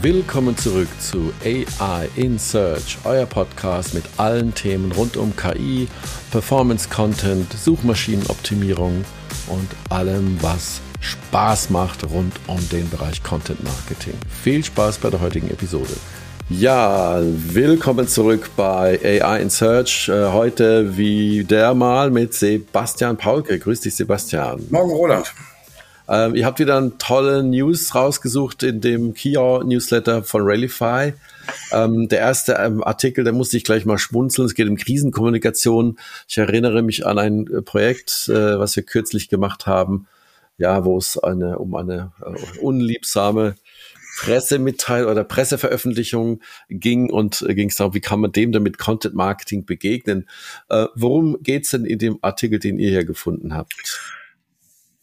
Willkommen zurück zu AI in Search, euer Podcast mit allen Themen rund um KI, Performance Content, Suchmaschinenoptimierung und allem, was Spaß macht rund um den Bereich Content Marketing. Viel Spaß bei der heutigen Episode. Ja, willkommen zurück bei AI in Search. Äh, heute wieder mal mit Sebastian Paulke. Grüß dich, Sebastian. Morgen, Roland. Ähm, ihr habt wieder einen tollen News rausgesucht in dem Kia Newsletter von Rallyfy. Ähm, der erste ähm, Artikel, da musste ich gleich mal schmunzeln. Es geht um Krisenkommunikation. Ich erinnere mich an ein äh, Projekt, äh, was wir kürzlich gemacht haben, ja, wo es eine, um eine äh, unliebsame Pressemitteilung oder Presseveröffentlichung ging und äh, ging es darum, wie kann man dem denn mit Content Marketing begegnen. Äh, worum geht's denn in dem Artikel, den ihr hier gefunden habt?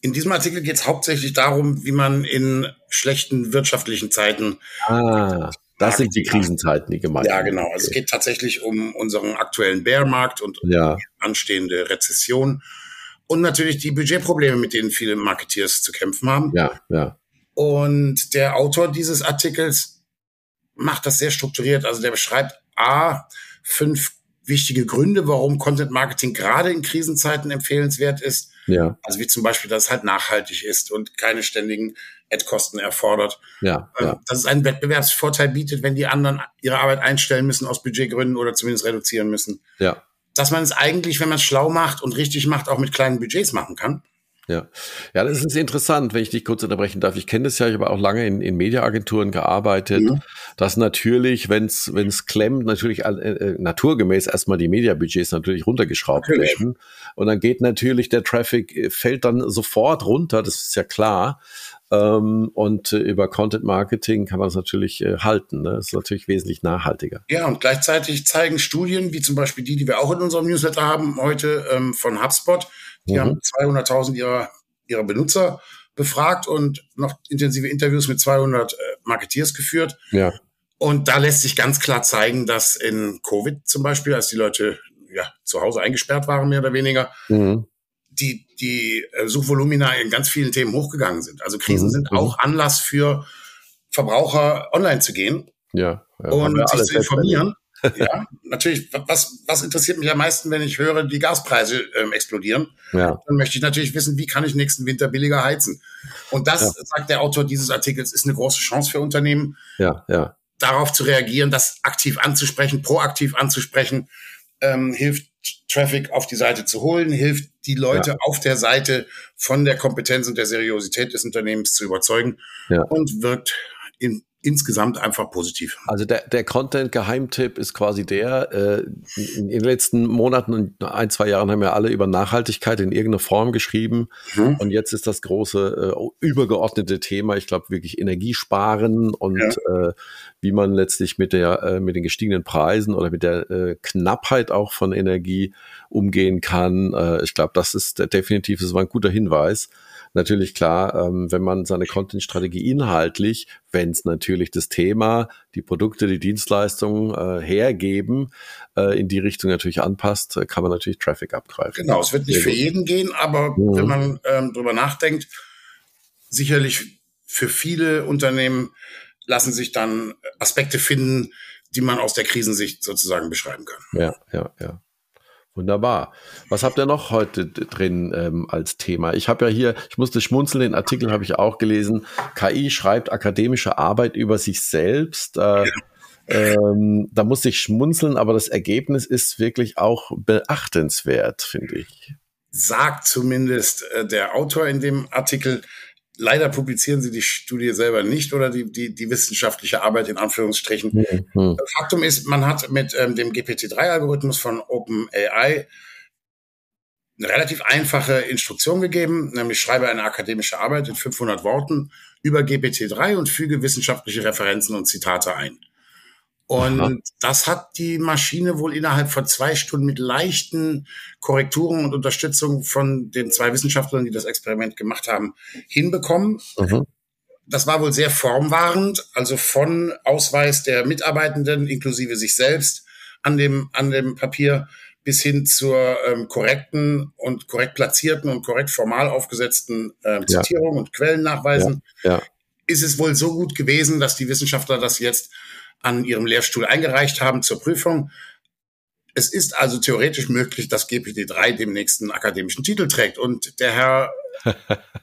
In diesem Artikel geht es hauptsächlich darum, wie man in schlechten wirtschaftlichen Zeiten. Ah, das sind die Krisenzeiten, die gemeint Ja, genau. Also es geht tatsächlich um unseren aktuellen Bärmarkt und ja. anstehende Rezession und natürlich die Budgetprobleme, mit denen viele Marketeers zu kämpfen haben. Ja, ja. Und der Autor dieses Artikels macht das sehr strukturiert. Also der beschreibt A, fünf wichtige Gründe, warum Content Marketing gerade in Krisenzeiten empfehlenswert ist. Ja. Also wie zum Beispiel, dass es halt nachhaltig ist und keine ständigen Ad-Kosten erfordert. Ja, ähm, ja. Dass es einen Wettbewerbsvorteil bietet, wenn die anderen ihre Arbeit einstellen müssen aus Budgetgründen oder zumindest reduzieren müssen. Ja. Dass man es eigentlich, wenn man es schlau macht und richtig macht, auch mit kleinen Budgets machen kann. Ja, ja, das ist interessant, wenn ich dich kurz unterbrechen darf. Ich kenne das ja, ich habe auch lange in, in Mediaagenturen gearbeitet, mhm. dass natürlich, wenn es klemmt, natürlich äh, äh, naturgemäß erstmal die Mediabudgets natürlich runtergeschraubt natürlich. werden. Und dann geht natürlich der Traffic, äh, fällt dann sofort runter, das ist ja klar. Ähm, und äh, über Content Marketing kann man es natürlich äh, halten. Ne? Das ist natürlich wesentlich nachhaltiger. Ja, und gleichzeitig zeigen Studien, wie zum Beispiel die, die wir auch in unserem Newsletter haben heute ähm, von HubSpot, die mhm. haben 200.000 ihrer, ihrer Benutzer befragt und noch intensive Interviews mit 200 äh, Marketeers geführt. Ja. Und da lässt sich ganz klar zeigen, dass in Covid zum Beispiel, als die Leute ja, zu Hause eingesperrt waren, mehr oder weniger, mhm. die, die äh, Suchvolumina in ganz vielen Themen hochgegangen sind. Also Krisen mhm. sind auch Anlass für Verbraucher online zu gehen ja, ja und sich zu informieren ja, natürlich, was, was interessiert mich am meisten, wenn ich höre, die Gaspreise ähm, explodieren? Ja. Dann möchte ich natürlich wissen, wie kann ich nächsten Winter billiger heizen? Und das, ja. sagt der Autor dieses Artikels, ist eine große Chance für Unternehmen, ja, ja. darauf zu reagieren, das aktiv anzusprechen, proaktiv anzusprechen, ähm, hilft Traffic auf die Seite zu holen, hilft die Leute ja. auf der Seite von der Kompetenz und der Seriosität des Unternehmens zu überzeugen ja. und wirkt in insgesamt einfach positiv. Also der, der Content-Geheimtipp ist quasi der, äh, in den letzten Monaten und ein, zwei Jahren haben wir alle über Nachhaltigkeit in irgendeiner Form geschrieben. Mhm. Und jetzt ist das große äh, übergeordnete Thema, ich glaube wirklich Energiesparen und ja. äh, wie man letztlich mit der äh, mit den gestiegenen Preisen oder mit der äh, Knappheit auch von Energie umgehen kann. Äh, ich glaube, das ist definitiv, das war ein guter Hinweis natürlich klar, ähm, wenn man seine Content-Strategie inhaltlich, wenn es natürlich das Thema, die Produkte, die Dienstleistungen äh, hergeben, äh, in die Richtung natürlich anpasst, äh, kann man natürlich Traffic abgreifen. Genau, es wird nicht für jeden gehen, aber mhm. wenn man ähm, drüber nachdenkt, sicherlich für viele Unternehmen lassen sich dann Aspekte finden, die man aus der Krisensicht sozusagen beschreiben kann. Ja, ja, ja. Wunderbar. Was habt ihr noch heute drin ähm, als Thema? Ich habe ja hier, ich musste schmunzeln, den Artikel habe ich auch gelesen. KI schreibt akademische Arbeit über sich selbst. Äh, ähm, da musste ich schmunzeln, aber das Ergebnis ist wirklich auch beachtenswert, finde ich. Sagt zumindest äh, der Autor in dem Artikel. Leider publizieren sie die Studie selber nicht oder die, die, die wissenschaftliche Arbeit in Anführungsstrichen. Mhm. Faktum ist, man hat mit ähm, dem GPT-3-Algorithmus von OpenAI eine relativ einfache Instruktion gegeben, nämlich schreibe eine akademische Arbeit in 500 Worten über GPT-3 und füge wissenschaftliche Referenzen und Zitate ein. Und Aha. das hat die Maschine wohl innerhalb von zwei Stunden mit leichten Korrekturen und Unterstützung von den zwei Wissenschaftlern, die das Experiment gemacht haben, hinbekommen. Mhm. Das war wohl sehr formwahrend, also von Ausweis der Mitarbeitenden inklusive sich selbst an dem, an dem Papier bis hin zur ähm, korrekten und korrekt platzierten und korrekt formal aufgesetzten ähm, Zitierung ja. und Quellennachweisen, ja. ja. ist es wohl so gut gewesen, dass die Wissenschaftler das jetzt an ihrem Lehrstuhl eingereicht haben zur Prüfung. Es ist also theoretisch möglich, dass GPT-3 demnächst einen akademischen Titel trägt und der Herr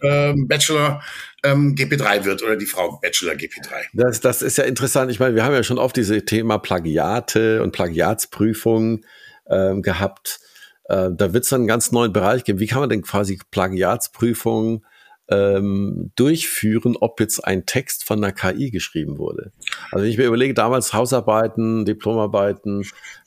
ähm, Bachelor ähm, GP3 wird oder die Frau Bachelor GP3. Das, das ist ja interessant. Ich meine, wir haben ja schon oft diese Thema Plagiate und Plagiatsprüfungen ähm, gehabt. Äh, da wird es einen ganz neuen Bereich geben. Wie kann man denn quasi Plagiatsprüfungen ähm, durchführen, ob jetzt ein Text von einer KI geschrieben wurde. Also wenn ich mir überlege, damals Hausarbeiten, Diplomarbeiten,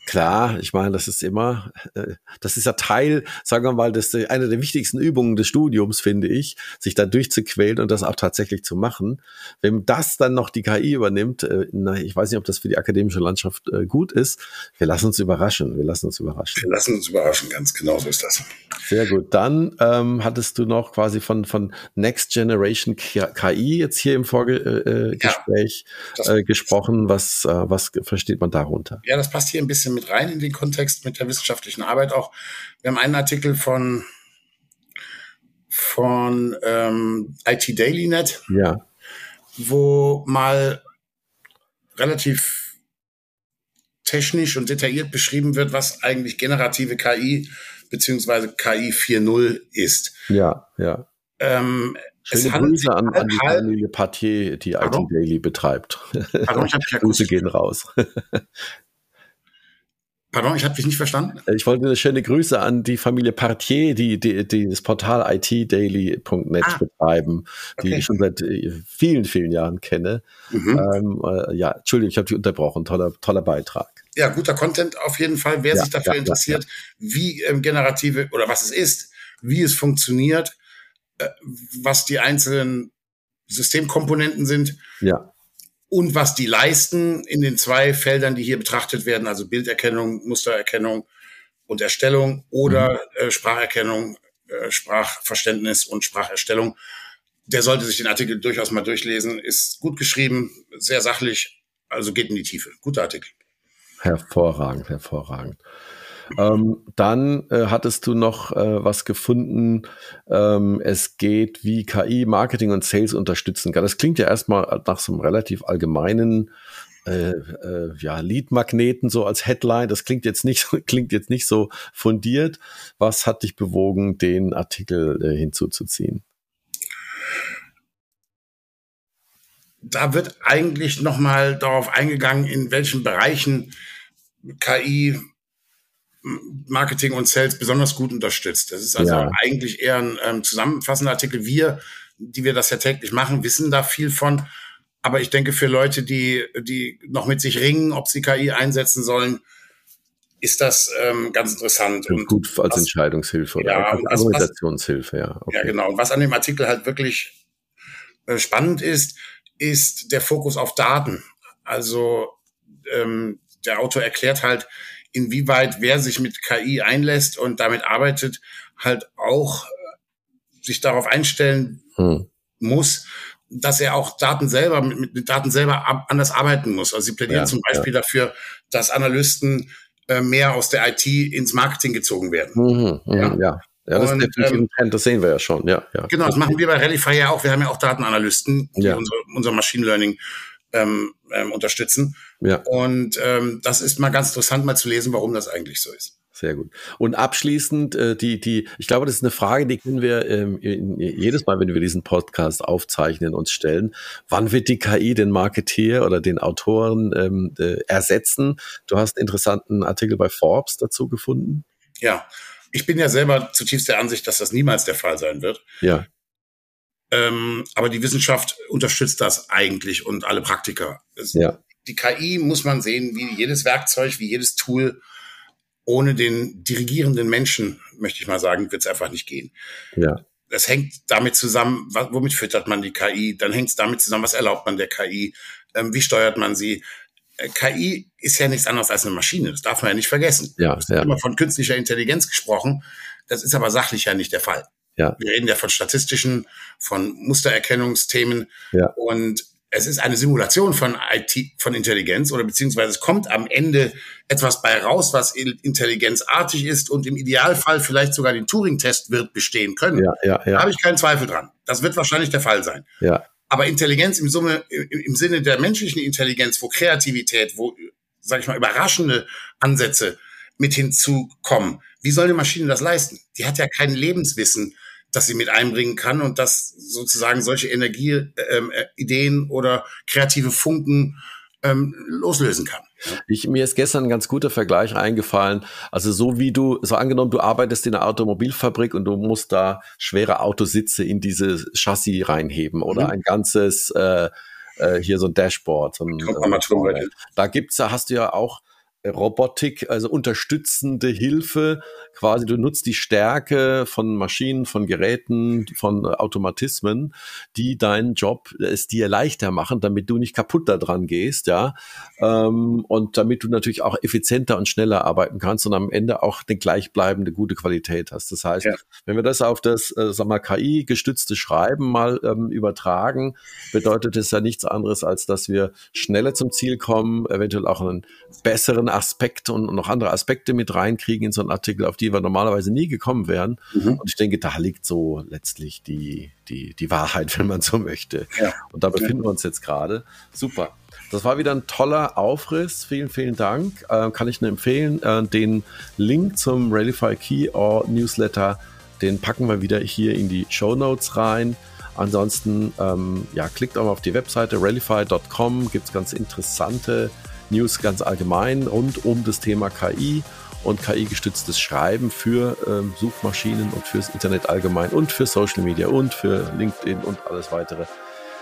Klar, ich meine, das ist immer, äh, das ist ja Teil, sagen wir mal, das ist eine der wichtigsten Übungen des Studiums, finde ich, sich da durchzuquälen und das auch tatsächlich zu machen. Wenn das dann noch die KI übernimmt, äh, na, ich weiß nicht, ob das für die akademische Landschaft äh, gut ist. Wir lassen uns überraschen. Wir lassen uns überraschen. Wir lassen uns überraschen, ganz genau so ist das. Sehr gut. Dann ähm, hattest du noch quasi von von Next Generation KI jetzt hier im Vorgespräch äh, ja, äh, gesprochen. Was äh, was versteht man darunter? Ja, das passt hier ein bisschen mit rein in den Kontext mit der wissenschaftlichen Arbeit auch. Wir haben einen Artikel von, von ähm, IT Daily Net, ja. wo mal relativ technisch und detailliert beschrieben wird, was eigentlich generative KI beziehungsweise KI 4.0 ist. Ja, ja. Ähm, Schöne Grüße an, an die Familie Partier, die IT Daily betreibt. Pardon, ich Grüße gehen raus. Pardon, ich habe dich nicht verstanden. Ich wollte eine schöne Grüße an die Familie Partier, die, die, die das Portal itdaily.net ah, betreiben, die okay. ich schon seit äh, vielen, vielen Jahren kenne. Mhm. Ähm, äh, ja, Entschuldigung, ich habe dich unterbrochen. Toller, toller Beitrag. Ja, guter Content auf jeden Fall. Wer ja, sich dafür ja, interessiert, ja, wie ähm, generative oder was es ist, wie es funktioniert, äh, was die einzelnen Systemkomponenten sind. Ja und was die leisten in den zwei Feldern, die hier betrachtet werden, also Bilderkennung, Mustererkennung und Erstellung oder mhm. äh, Spracherkennung, äh, Sprachverständnis und Spracherstellung. Der sollte sich den Artikel durchaus mal durchlesen. Ist gut geschrieben, sehr sachlich, also geht in die Tiefe. Guter Artikel. Hervorragend, hervorragend. Ähm, dann äh, hattest du noch äh, was gefunden. Ähm, es geht, wie KI Marketing und Sales unterstützen kann. Das klingt ja erstmal nach so einem relativ allgemeinen äh, äh, ja, Lead-Magneten so als Headline. Das klingt jetzt nicht, klingt jetzt nicht so fundiert. Was hat dich bewogen, den Artikel äh, hinzuzuziehen? Da wird eigentlich nochmal darauf eingegangen, in welchen Bereichen KI Marketing und Sales besonders gut unterstützt. Das ist also ja. eigentlich eher ein ähm, zusammenfassender Artikel. Wir, die wir das ja täglich machen, wissen da viel von. Aber ich denke, für Leute, die, die noch mit sich ringen, ob sie KI einsetzen sollen, ist das ähm, ganz interessant. Und gut als was, Entscheidungshilfe oder ja, als Argumentationshilfe, ja. Okay. Ja, genau. Und was an dem Artikel halt wirklich äh, spannend ist, ist der Fokus auf Daten. Also ähm, der Autor erklärt halt, inwieweit wer sich mit KI einlässt und damit arbeitet, halt auch äh, sich darauf einstellen hm. muss, dass er auch Daten selber mit, mit Daten selber ab, anders arbeiten muss. Also sie plädieren ja, zum Beispiel ja. dafür, dass Analysten äh, mehr aus der IT ins Marketing gezogen werden. Mhm, mhm ja. ja. Ja, das und, ist definitiv ähm, ein Trend, das sehen wir ja schon, ja. ja. Genau, das machen wir bei Rallyfy ja auch. Wir haben ja auch Datenanalysten, die ja. unser, unser Machine Learning ähm, ähm, unterstützen. Ja. Und ähm, das ist mal ganz interessant, mal zu lesen, warum das eigentlich so ist. Sehr gut. Und abschließend, äh, die, die, ich glaube, das ist eine Frage, die können wir ähm, jedes Mal, wenn wir diesen Podcast aufzeichnen, uns stellen. Wann wird die KI den Marketeer oder den Autoren ähm, äh, ersetzen? Du hast einen interessanten Artikel bei Forbes dazu gefunden. Ja, ich bin ja selber zutiefst der Ansicht, dass das niemals der Fall sein wird. Ja. Ähm, aber die Wissenschaft unterstützt das eigentlich und alle Praktiker. Es, ja. Die KI muss man sehen, wie jedes Werkzeug, wie jedes Tool. Ohne den dirigierenden Menschen, möchte ich mal sagen, wird es einfach nicht gehen. Ja. Das hängt damit zusammen, womit füttert man die KI? Dann hängt es damit zusammen, was erlaubt man der KI? Ähm, wie steuert man sie? Äh, KI ist ja nichts anderes als eine Maschine. Das darf man ja nicht vergessen. Ja, es wird immer von künstlicher Intelligenz gesprochen. Das ist aber sachlich ja nicht der Fall. Ja. Wir reden ja von statistischen, von Mustererkennungsthemen. Ja. Und es ist eine Simulation von IT, von Intelligenz oder beziehungsweise es kommt am Ende etwas bei raus, was intelligenzartig ist und im Idealfall vielleicht sogar den Turing-Test wird bestehen können. Ja, ja, ja. Da habe ich keinen Zweifel dran. Das wird wahrscheinlich der Fall sein. Ja. Aber Intelligenz im, Summe, im Sinne der menschlichen Intelligenz, wo Kreativität, wo, sag ich mal, überraschende Ansätze mit hinzukommen, wie soll eine Maschine das leisten? Die hat ja kein Lebenswissen das sie mit einbringen kann und das sozusagen solche Energieideen ähm, äh, oder kreative Funken ähm, loslösen kann. Ich, mir ist gestern ein ganz guter Vergleich eingefallen. Also so wie du, so angenommen, du arbeitest in einer Automobilfabrik und du musst da schwere Autositze in diese Chassis reinheben oder mhm. ein ganzes äh, äh, hier so ein Dashboard. So ein, äh, da gibt's, da hast du ja auch Robotik, also unterstützende Hilfe, quasi du nutzt die Stärke von Maschinen, von Geräten, von Automatismen, die deinen Job es dir leichter machen, damit du nicht kaputt da dran gehst, ja, ähm, und damit du natürlich auch effizienter und schneller arbeiten kannst und am Ende auch eine gleichbleibende gute Qualität hast. Das heißt, ja. wenn wir das auf das, äh, sag mal, KI-gestützte Schreiben mal ähm, übertragen, bedeutet es ja nichts anderes, als dass wir schneller zum Ziel kommen, eventuell auch einen besseren Aspekt und noch andere Aspekte mit reinkriegen in so einen Artikel, auf die wir normalerweise nie gekommen wären. Mhm. Und ich denke, da liegt so letztlich die, die, die Wahrheit, wenn man so möchte. Ja. Und da befinden ja. wir uns jetzt gerade. Super. Das war wieder ein toller Aufriss. Vielen, vielen Dank. Äh, kann ich nur empfehlen. Äh, den Link zum Rallyfy Key or Newsletter, den packen wir wieder hier in die Show Notes rein. Ansonsten, ähm, ja, klickt auch mal auf die Webseite rallyfy.com. Gibt es ganz interessante News ganz allgemein rund um das Thema KI und KI-gestütztes Schreiben für ähm, Suchmaschinen und fürs Internet allgemein und für Social Media und für LinkedIn und alles weitere.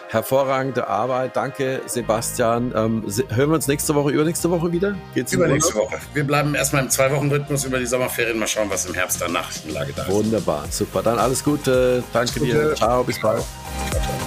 Hervorragende Arbeit. Danke, Sebastian. Ähm, hören wir uns nächste Woche, übernächste Woche wieder? Geht's Übernächste Woche. Wir bleiben erstmal im Zwei-Wochen-Rhythmus über die Sommerferien. Mal schauen, was im Herbst dann Nachrichtenlage da ist. Wunderbar, super. Dann alles Gute. Danke alles Gute. dir. Ciao, bis bald. Ciao, ciao.